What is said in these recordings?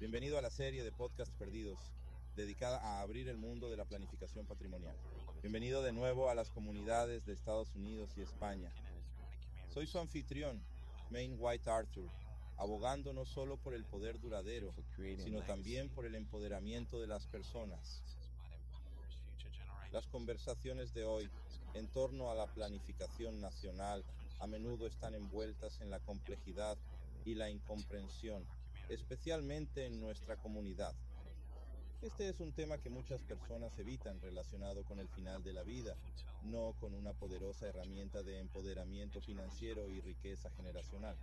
Bienvenido a la serie de Podcast Perdidos, dedicada a abrir el mundo de la planificación patrimonial. Bienvenido de nuevo a las comunidades de Estados Unidos y España. Soy su anfitrión, Maine White Arthur, abogando no solo por el poder duradero, sino también por el empoderamiento de las personas. Las conversaciones de hoy en torno a la planificación nacional a menudo están envueltas en la complejidad y la incomprensión, especialmente en nuestra comunidad. Este es un tema que muchas personas evitan relacionado con el final de la vida, no con una poderosa herramienta de empoderamiento financiero y riqueza generacional.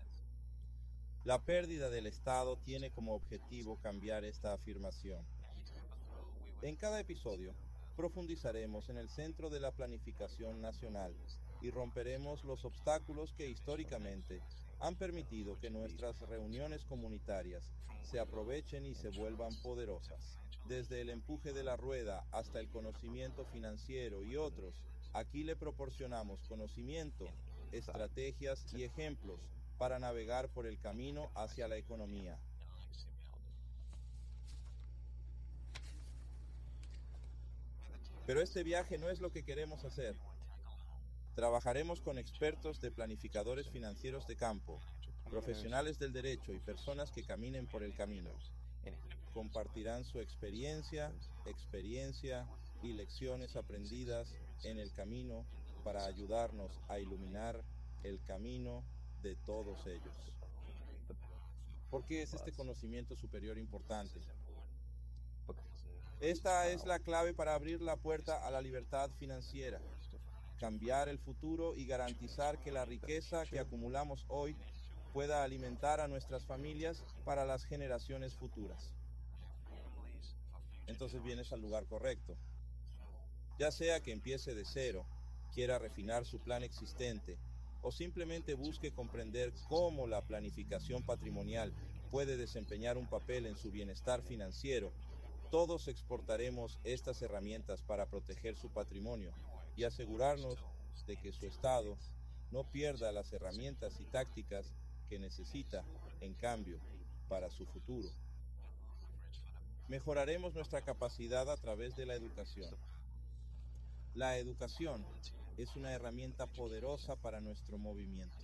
La pérdida del Estado tiene como objetivo cambiar esta afirmación. En cada episodio profundizaremos en el centro de la planificación nacional y romperemos los obstáculos que históricamente han permitido que nuestras reuniones comunitarias se aprovechen y se vuelvan poderosas. Desde el empuje de la rueda hasta el conocimiento financiero y otros, aquí le proporcionamos conocimiento, estrategias y ejemplos para navegar por el camino hacia la economía. Pero este viaje no es lo que queremos hacer. Trabajaremos con expertos de planificadores financieros de campo, profesionales del derecho y personas que caminen por el camino. Compartirán su experiencia, experiencia y lecciones aprendidas en el camino para ayudarnos a iluminar el camino de todos ellos. ¿Por qué es este conocimiento superior importante? Esta es la clave para abrir la puerta a la libertad financiera, cambiar el futuro y garantizar que la riqueza que acumulamos hoy pueda alimentar a nuestras familias para las generaciones futuras. Entonces vienes al lugar correcto. Ya sea que empiece de cero, quiera refinar su plan existente o simplemente busque comprender cómo la planificación patrimonial puede desempeñar un papel en su bienestar financiero, todos exportaremos estas herramientas para proteger su patrimonio y asegurarnos de que su Estado no pierda las herramientas y tácticas que necesita, en cambio, para su futuro. Mejoraremos nuestra capacidad a través de la educación. La educación es una herramienta poderosa para nuestro movimiento.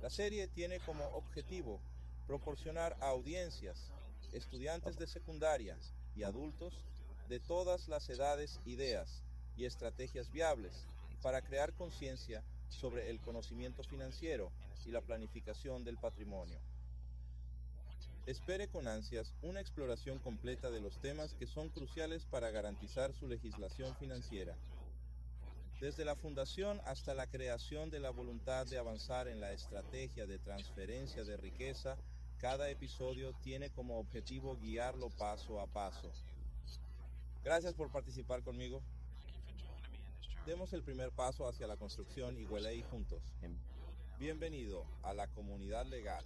La serie tiene como objetivo proporcionar a audiencias, estudiantes de secundaria y adultos de todas las edades ideas y estrategias viables para crear conciencia sobre el conocimiento financiero y la planificación del patrimonio. Espere con ansias una exploración completa de los temas que son cruciales para garantizar su legislación financiera. Desde la fundación hasta la creación de la voluntad de avanzar en la estrategia de transferencia de riqueza, cada episodio tiene como objetivo guiarlo paso a paso. Gracias por participar conmigo. Demos el primer paso hacia la construcción y huele juntos. Bienvenido a la comunidad legal.